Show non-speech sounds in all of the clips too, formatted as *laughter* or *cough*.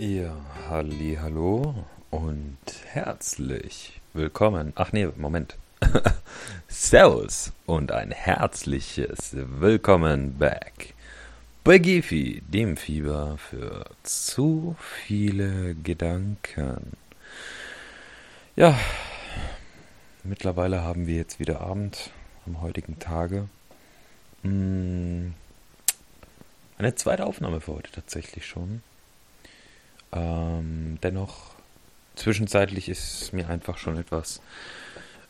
Ja, halli, hallo und herzlich willkommen. Ach nee, Moment. *laughs* Servus und ein herzliches Willkommen back bei Gifi, dem Fieber für zu viele Gedanken. Ja, mittlerweile haben wir jetzt wieder Abend am heutigen Tage. Hm, eine zweite Aufnahme für heute tatsächlich schon. Ähm, dennoch, zwischenzeitlich ist mir einfach schon etwas,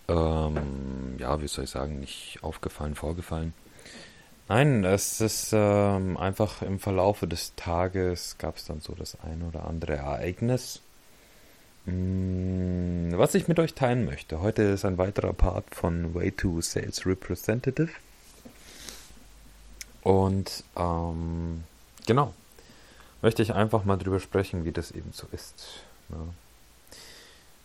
ähm, ja, wie soll ich sagen, nicht aufgefallen, vorgefallen. Nein, es ist ähm, einfach im Verlaufe des Tages gab es dann so das ein oder andere Ereignis, mh, mm, was ich mit euch teilen möchte. Heute ist ein weiterer Part von Way to Sales Representative. Und ähm, genau, möchte ich einfach mal drüber sprechen, wie das eben so ist. Ja.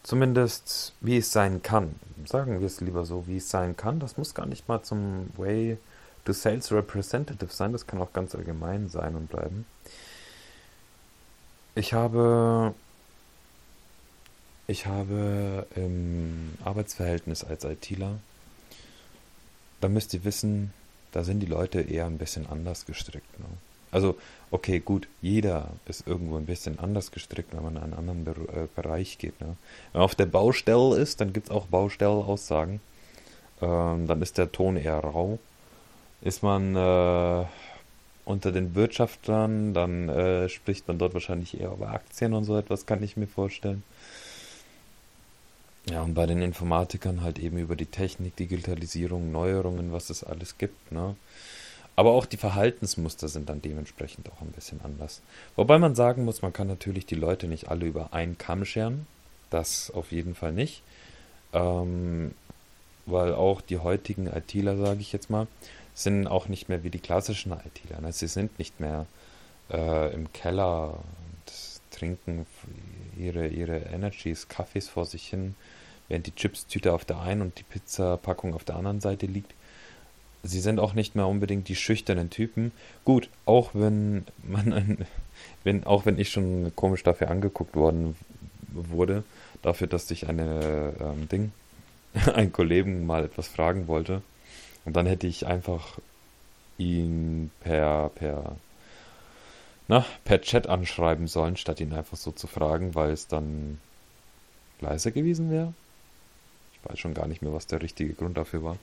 Zumindest, wie es sein kann. Sagen wir es lieber so, wie es sein kann. Das muss gar nicht mal zum Way to Sales Representative sein. Das kann auch ganz allgemein sein und bleiben. Ich habe, ich habe im Arbeitsverhältnis als ITler, da müsst ihr wissen, da sind die Leute eher ein bisschen anders gestrickt. Ne? Also, okay, gut, jeder ist irgendwo ein bisschen anders gestrickt, wenn man in einen anderen Be äh, Bereich geht. Ne? Wenn man auf der Baustelle ist, dann gibt es auch Baustelleaussagen. Ähm, dann ist der Ton eher rau. Ist man äh, unter den Wirtschaftlern, dann äh, spricht man dort wahrscheinlich eher über Aktien und so etwas, kann ich mir vorstellen. Ja, und bei den Informatikern halt eben über die Technik, Digitalisierung, Neuerungen, was es alles gibt. Ne? Aber auch die Verhaltensmuster sind dann dementsprechend auch ein bisschen anders. Wobei man sagen muss, man kann natürlich die Leute nicht alle über einen Kamm scheren. Das auf jeden Fall nicht. Ähm, weil auch die heutigen ITler, sage ich jetzt mal, sind auch nicht mehr wie die klassischen ITler. Ne? Sie sind nicht mehr äh, im Keller und trinken ihre, ihre Energies, Kaffees vor sich hin, während die Chipstüte auf der einen und die Pizzapackung auf der anderen Seite liegt sie sind auch nicht mehr unbedingt die schüchternen Typen. Gut, auch wenn man ein, wenn, auch wenn ich schon komisch dafür angeguckt worden wurde, dafür, dass ich eine ähm, Ding, *laughs* einen Kollegen mal etwas fragen wollte. Und dann hätte ich einfach ihn per, per, na, per Chat anschreiben sollen, statt ihn einfach so zu fragen, weil es dann leiser gewesen wäre. Ich weiß schon gar nicht mehr, was der richtige Grund dafür war.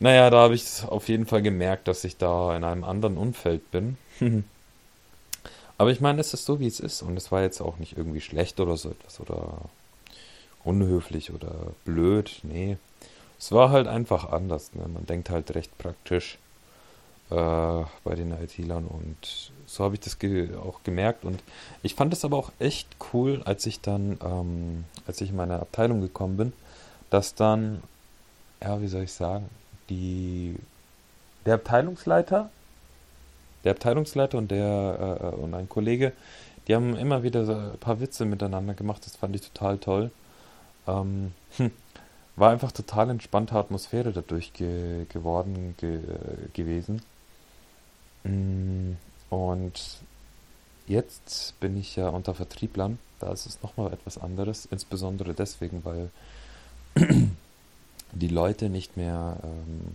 Naja, da habe ich auf jeden Fall gemerkt, dass ich da in einem anderen Umfeld bin. *laughs* Aber ich meine, es ist so, wie es ist. Und es war jetzt auch nicht irgendwie schlecht oder so etwas oder unhöflich oder blöd. Nee. Es war halt einfach anders. Ne? Man denkt halt recht praktisch äh, bei den IT-Lern und so habe ich das ge auch gemerkt. Und ich fand es aber auch echt cool, als ich dann, ähm, als ich in meine Abteilung gekommen bin, dass dann, ja, wie soll ich sagen, die, der Abteilungsleiter, der Abteilungsleiter und der äh, und ein Kollege, die haben immer wieder so ein paar Witze miteinander gemacht. Das fand ich total toll. Ähm, hm, war einfach total entspannte Atmosphäre dadurch ge geworden ge gewesen. Mm, und jetzt bin ich ja unter Vertrieblern. Da ist es nochmal etwas anderes. Insbesondere deswegen, weil die Leute nicht mehr ähm,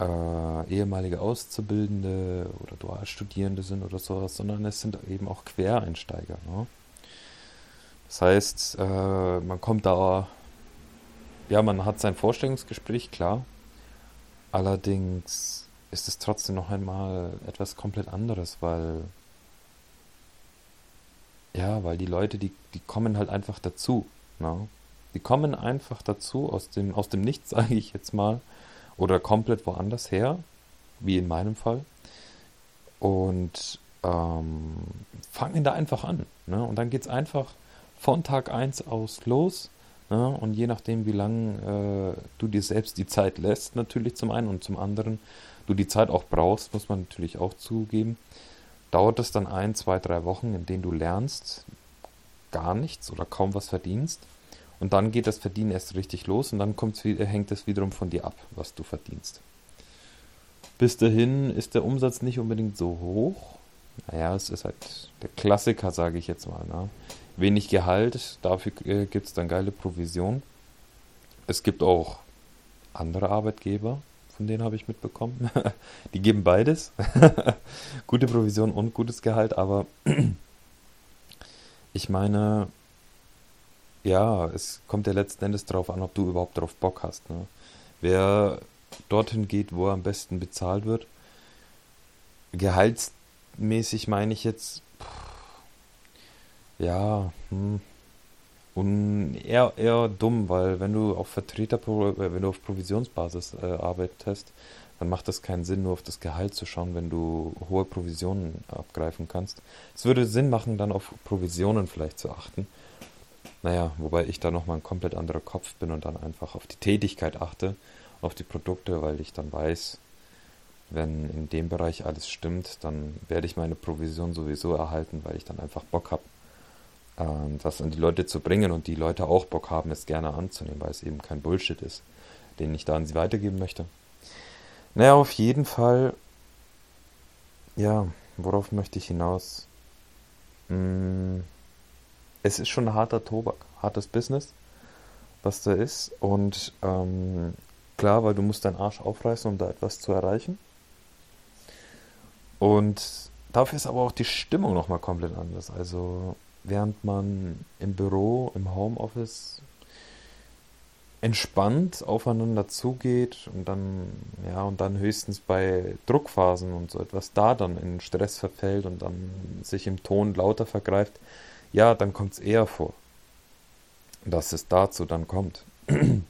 äh, ehemalige Auszubildende oder Dualstudierende sind oder sowas, sondern es sind eben auch Quereinsteiger. Ne? Das heißt, äh, man kommt da, ja, man hat sein Vorstellungsgespräch, klar. Allerdings ist es trotzdem noch einmal etwas komplett anderes, weil ja, weil die Leute, die, die kommen halt einfach dazu. Ne? Die kommen einfach dazu, aus dem, aus dem Nichts, *laughs* sage ich jetzt mal, oder komplett woanders her, wie in meinem Fall, und ähm, fangen da einfach an. Ne? Und dann geht es einfach von Tag 1 aus los. Ne? Und je nachdem, wie lange äh, du dir selbst die Zeit lässt, natürlich zum einen und zum anderen, du die Zeit auch brauchst, muss man natürlich auch zugeben, dauert es dann ein, zwei, drei Wochen, in denen du lernst, gar nichts oder kaum was verdienst und dann geht das Verdienen erst richtig los und dann kommt's, hängt es wiederum von dir ab, was du verdienst. Bis dahin ist der Umsatz nicht unbedingt so hoch. naja, es ist halt der Klassiker, sage ich jetzt mal. Ne? Wenig Gehalt, dafür äh, gibt es dann geile Provision. Es gibt auch andere Arbeitgeber, von denen habe ich mitbekommen. *laughs* Die geben beides. *laughs* Gute Provision und gutes Gehalt, aber *clears throat* ich meine, ja, es kommt ja letzten Endes darauf an, ob du überhaupt darauf Bock hast. Ne? Wer dorthin geht, wo er am besten bezahlt wird, gehaltsmäßig meine ich jetzt, ja, hm, und eher, eher dumm, weil wenn du auf Vertreter, wenn du auf Provisionsbasis äh, arbeitest, dann macht das keinen Sinn, nur auf das Gehalt zu schauen, wenn du hohe Provisionen abgreifen kannst. Es würde Sinn machen, dann auf Provisionen vielleicht zu achten. Naja, wobei ich da nochmal ein komplett anderer Kopf bin und dann einfach auf die Tätigkeit achte, auf die Produkte, weil ich dann weiß, wenn in dem Bereich alles stimmt, dann werde ich meine Provision sowieso erhalten, weil ich dann einfach Bock habe ähm, das an die Leute zu bringen und die Leute auch Bock haben, es gerne anzunehmen, weil es eben kein Bullshit ist, den ich da an sie weitergeben möchte. Naja, auf jeden Fall, ja, worauf möchte ich hinaus? Hm, es ist schon ein harter Tobak, hartes Business, was da ist. Und ähm, klar, weil du musst deinen Arsch aufreißen, um da etwas zu erreichen. Und dafür ist aber auch die Stimmung nochmal komplett anders. Also während man im Büro, im Homeoffice entspannt aufeinander zugeht und dann, ja, und dann höchstens bei Druckphasen und so etwas da dann in Stress verfällt und dann sich im Ton lauter vergreift, ja, dann kommt es eher vor, dass es dazu dann kommt. *clears throat*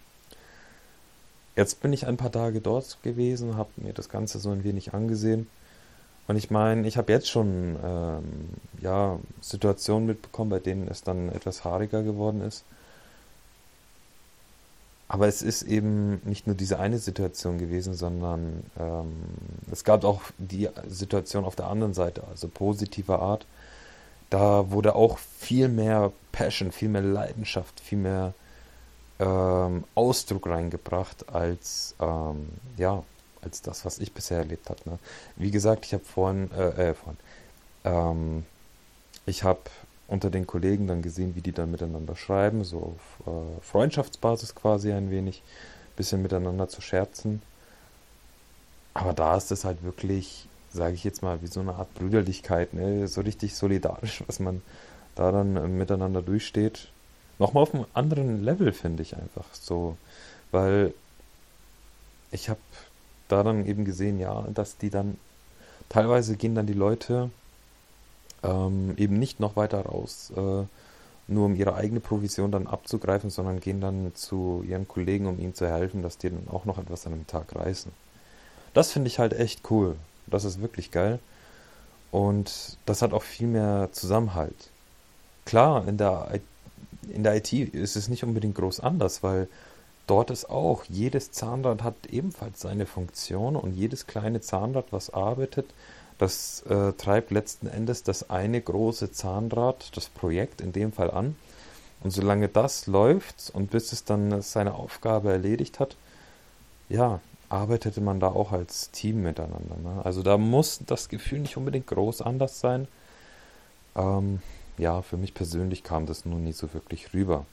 Jetzt bin ich ein paar Tage dort gewesen, habe mir das Ganze so ein wenig angesehen und ich meine, ich habe jetzt schon ähm, ja, Situationen mitbekommen, bei denen es dann etwas haariger geworden ist. Aber es ist eben nicht nur diese eine Situation gewesen, sondern ähm, es gab auch die Situation auf der anderen Seite, also positiver Art. Da wurde auch viel mehr Passion, viel mehr Leidenschaft, viel mehr ähm, Ausdruck reingebracht als ähm, ja, als das, was ich bisher erlebt habe. Ne? Wie gesagt, ich habe vorhin, äh, äh, vorhin, ähm, ich habe unter den Kollegen dann gesehen, wie die dann miteinander schreiben, so auf äh, Freundschaftsbasis quasi ein wenig, bisschen miteinander zu scherzen. Aber da ist es halt wirklich, sage ich jetzt mal, wie so eine Art Brüderlichkeit, ne? so richtig solidarisch, was man da dann äh, miteinander durchsteht. Nochmal auf einem anderen Level, finde ich einfach so, weil ich habe da dann eben gesehen, ja, dass die dann teilweise gehen dann die Leute ähm, eben nicht noch weiter raus, äh, nur um ihre eigene Provision dann abzugreifen, sondern gehen dann zu ihren Kollegen, um ihnen zu helfen, dass die dann auch noch etwas an einem Tag reißen. Das finde ich halt echt cool. Das ist wirklich geil. Und das hat auch viel mehr Zusammenhalt. Klar, in der, in der IT ist es nicht unbedingt groß anders, weil dort ist auch, jedes Zahnrad hat ebenfalls seine Funktion und jedes kleine Zahnrad, was arbeitet, das äh, treibt letzten Endes das eine große Zahnrad, das Projekt in dem Fall an. Und solange das läuft und bis es dann seine Aufgabe erledigt hat, ja, arbeitete man da auch als Team miteinander. Ne? Also da muss das Gefühl nicht unbedingt groß anders sein. Ähm, ja, für mich persönlich kam das nun nie so wirklich rüber.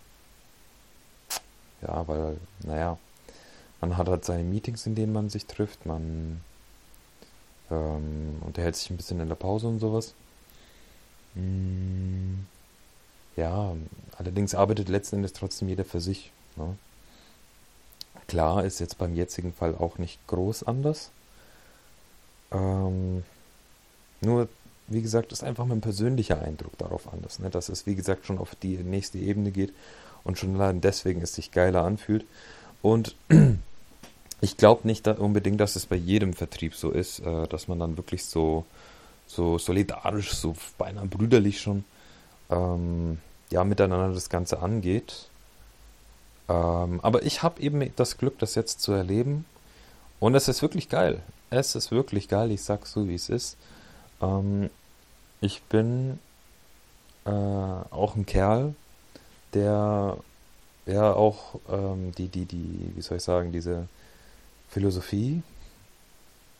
Ja, weil, naja, man hat halt seine Meetings, in denen man sich trifft, man ähm, unterhält sich ein bisschen in der Pause und sowas. Hm, ja, allerdings arbeitet letzten Endes trotzdem jeder für sich. Ne? Klar ist jetzt beim jetzigen Fall auch nicht groß anders. Ähm, nur, wie gesagt, ist einfach mein persönlicher Eindruck darauf anders. Ne? Dass es, wie gesagt, schon auf die nächste Ebene geht und schon allein deswegen es sich geiler anfühlt. Und *clears throat* ich glaube nicht dass unbedingt, dass es bei jedem Vertrieb so ist, äh, dass man dann wirklich so, so solidarisch, so beinahe brüderlich schon ähm, ja, miteinander das Ganze angeht. Ähm, aber ich habe eben das Glück, das jetzt zu erleben. Und es ist wirklich geil. Es ist wirklich geil. Ich sag's so, wie es ist. Ähm, ich bin äh, auch ein Kerl, der ja auch ähm, die, die, die, wie soll ich sagen, diese Philosophie,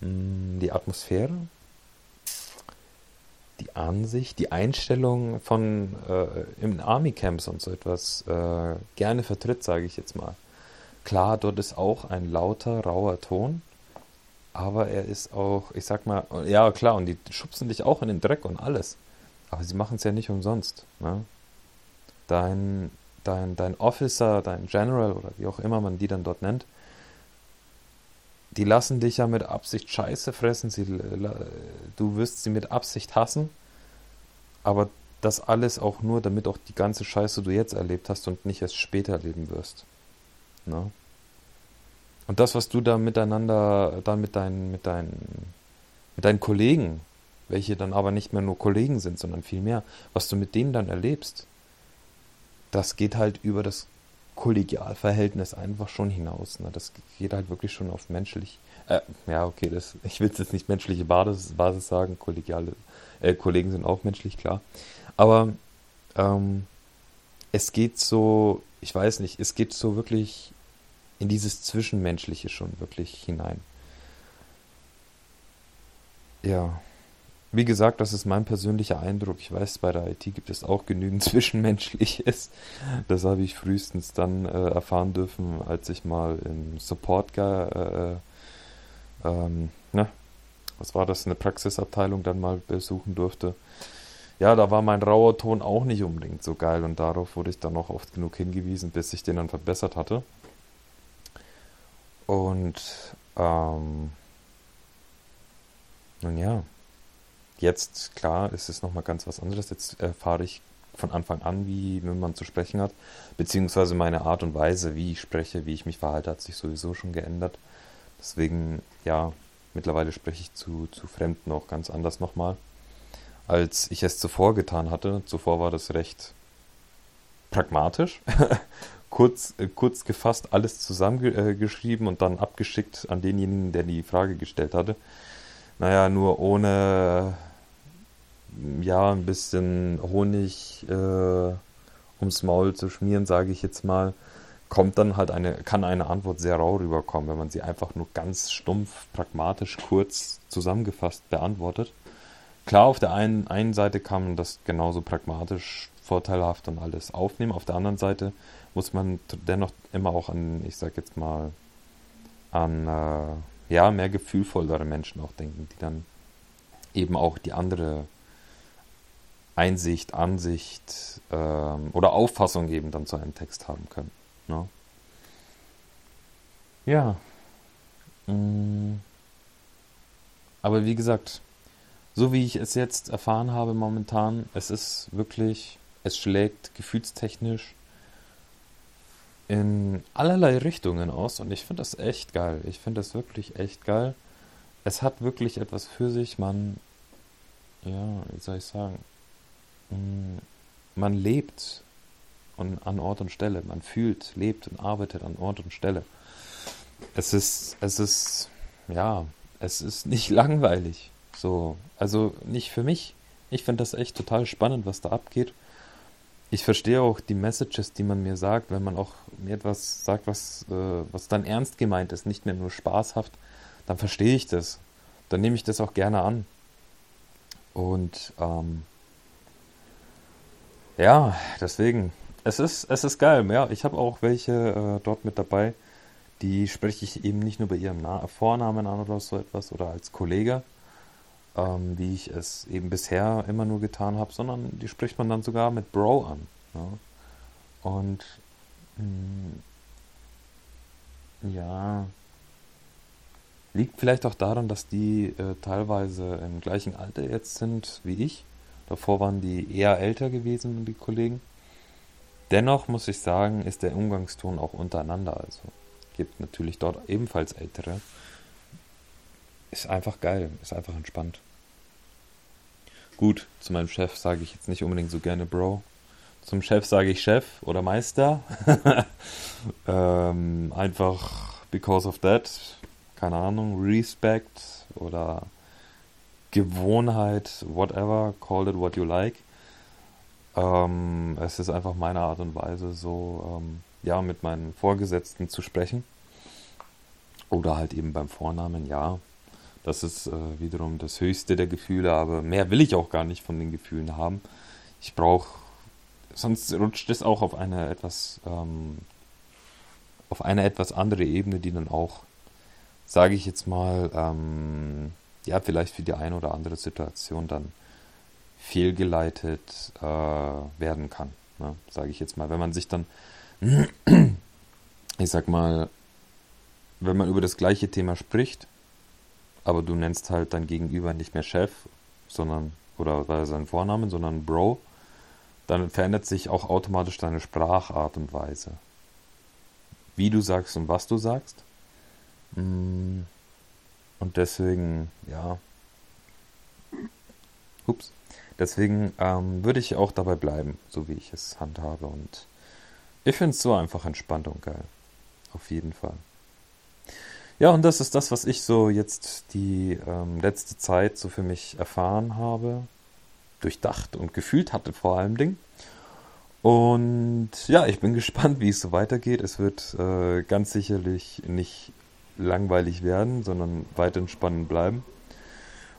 mh, die Atmosphäre, die Ansicht, die Einstellung von äh, im Army Camps und so etwas äh, gerne vertritt, sage ich jetzt mal. Klar, dort ist auch ein lauter, rauer Ton, aber er ist auch, ich sag mal, ja klar, und die schubsen dich auch in den Dreck und alles. Aber sie machen es ja nicht umsonst. Ne? Dein, dein, dein Officer, dein General oder wie auch immer man die dann dort nennt, die lassen dich ja mit Absicht scheiße fressen, sie, du wirst sie mit Absicht hassen, aber das alles auch nur, damit auch die ganze Scheiße du jetzt erlebt hast und nicht erst später erleben wirst. Ne? Und das, was du da miteinander, dann mit deinen, mit deinen, mit deinen Kollegen, welche dann aber nicht mehr nur Kollegen sind, sondern viel mehr, was du mit denen dann erlebst, das geht halt über das Kollegialverhältnis einfach schon hinaus. Ne? Das geht halt wirklich schon auf menschlich. Äh, ja, okay, das, *laughs* ich will jetzt nicht menschliche Basis, Basis sagen, kollegiale äh, Kollegen sind auch menschlich, klar. Aber ähm, es geht so, ich weiß nicht, es geht so wirklich in dieses Zwischenmenschliche schon wirklich hinein. Ja. Wie gesagt, das ist mein persönlicher Eindruck. Ich weiß, bei der IT gibt es auch genügend *laughs* Zwischenmenschliches. Das habe ich frühestens dann äh, erfahren dürfen, als ich mal im Support, äh, ähm, ne, was war das, eine Praxisabteilung dann mal besuchen durfte. Ja, da war mein rauer Ton auch nicht unbedingt so geil und darauf wurde ich dann noch oft genug hingewiesen, bis ich den dann verbessert hatte. Und ähm, nun ja. Jetzt, klar, ist es nochmal ganz was anderes. Jetzt erfahre ich von Anfang an, wie man zu sprechen hat, beziehungsweise meine Art und Weise, wie ich spreche, wie ich mich verhalte, hat sich sowieso schon geändert. Deswegen, ja, mittlerweile spreche ich zu, zu Fremden auch ganz anders nochmal, als ich es zuvor getan hatte. Zuvor war das recht pragmatisch, *laughs* kurz, äh, kurz gefasst, alles zusammengeschrieben äh, und dann abgeschickt an denjenigen, der die Frage gestellt hatte. Naja, nur ohne ja, ein bisschen Honig äh, ums Maul zu schmieren, sage ich jetzt mal, kommt dann halt eine, kann eine Antwort sehr rau rüberkommen, wenn man sie einfach nur ganz stumpf, pragmatisch, kurz zusammengefasst beantwortet. Klar, auf der einen, einen Seite kann man das genauso pragmatisch, vorteilhaft und alles aufnehmen. Auf der anderen Seite muss man dennoch immer auch an, ich sag jetzt mal, an äh, ja, mehr gefühlvollere Menschen auch denken, die dann eben auch die andere Einsicht, Ansicht ähm, oder Auffassung eben dann zu einem Text haben können. Ne? Ja. Mm. Aber wie gesagt, so wie ich es jetzt erfahren habe momentan, es ist wirklich, es schlägt gefühlstechnisch in allerlei Richtungen aus und ich finde das echt geil. Ich finde das wirklich echt geil. Es hat wirklich etwas für sich. Man, ja, wie soll ich sagen, man lebt an Ort und Stelle. Man fühlt, lebt und arbeitet an Ort und Stelle. Es ist, es ist, ja, es ist nicht *laughs* langweilig. So, also nicht für mich. Ich finde das echt total spannend, was da abgeht. Ich verstehe auch die Messages, die man mir sagt, wenn man auch mir etwas sagt, was, äh, was dann ernst gemeint ist, nicht mehr nur spaßhaft, dann verstehe ich das. Dann nehme ich das auch gerne an. Und ähm, ja, deswegen. Es ist, es ist geil. Ja, ich habe auch welche äh, dort mit dabei. Die spreche ich eben nicht nur bei ihrem Na Vornamen an oder so etwas oder als Kollege, ähm, wie ich es eben bisher immer nur getan habe, sondern die spricht man dann sogar mit Bro an. Ja? Und mh, mm, ja, liegt vielleicht auch daran, dass die äh, teilweise im gleichen Alter jetzt sind wie ich Davor waren die eher älter gewesen, die Kollegen. Dennoch muss ich sagen, ist der Umgangston auch untereinander. Also gibt natürlich dort ebenfalls ältere. Ist einfach geil, ist einfach entspannt. Gut, zu meinem Chef sage ich jetzt nicht unbedingt so gerne Bro. Zum Chef sage ich Chef oder Meister. *laughs* ähm, einfach because of that. Keine Ahnung, Respect oder Gewohnheit, whatever, call it what you like. Ähm, es ist einfach meine Art und Weise, so ähm, ja, mit meinen Vorgesetzten zu sprechen. Oder halt eben beim Vornamen, ja. Das ist äh, wiederum das höchste der Gefühle, aber mehr will ich auch gar nicht von den Gefühlen haben. Ich brauche, sonst rutscht es auch auf eine etwas, ähm, auf eine etwas andere Ebene, die dann auch, sage ich jetzt mal, ähm, ja, vielleicht für die eine oder andere Situation dann fehlgeleitet äh, werden kann. Ne? Sage ich jetzt mal. Wenn man sich dann, *clears throat* ich sag mal, wenn man über das gleiche Thema spricht, aber du nennst halt dein Gegenüber nicht mehr Chef, sondern, oder seinen Vornamen, sondern Bro, dann verändert sich auch automatisch deine Sprachart und Weise. Wie du sagst und was du sagst. Mm. Und deswegen, ja. Ups. Deswegen ähm, würde ich auch dabei bleiben, so wie ich es handhabe. Und ich finde es so einfach entspannt und geil. Auf jeden Fall. Ja, und das ist das, was ich so jetzt die ähm, letzte Zeit so für mich erfahren habe, durchdacht und gefühlt hatte vor allem Ding. Und ja, ich bin *laughs* gespannt, wie es so weitergeht. Es wird äh, ganz sicherlich nicht langweilig werden, sondern weiterhin spannend bleiben.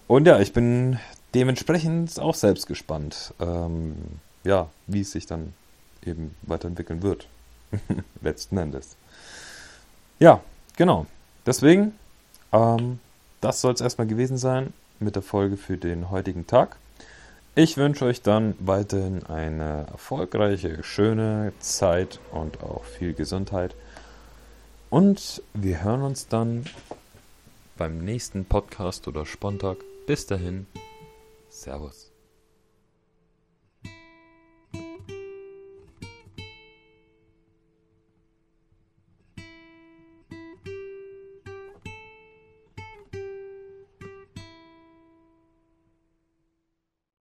Und ja, ich bin dementsprechend auch selbst gespannt, ähm, ja, wie es sich dann eben weiterentwickeln wird. *laughs* Letzten Endes. Ja, genau. Deswegen, ähm, das soll es erstmal gewesen sein mit der Folge für den heutigen Tag. Ich wünsche euch dann weiterhin eine erfolgreiche, schöne Zeit und auch viel Gesundheit. Und wir hören uns dann beim nächsten Podcast oder Spontag. Bis dahin. Servus.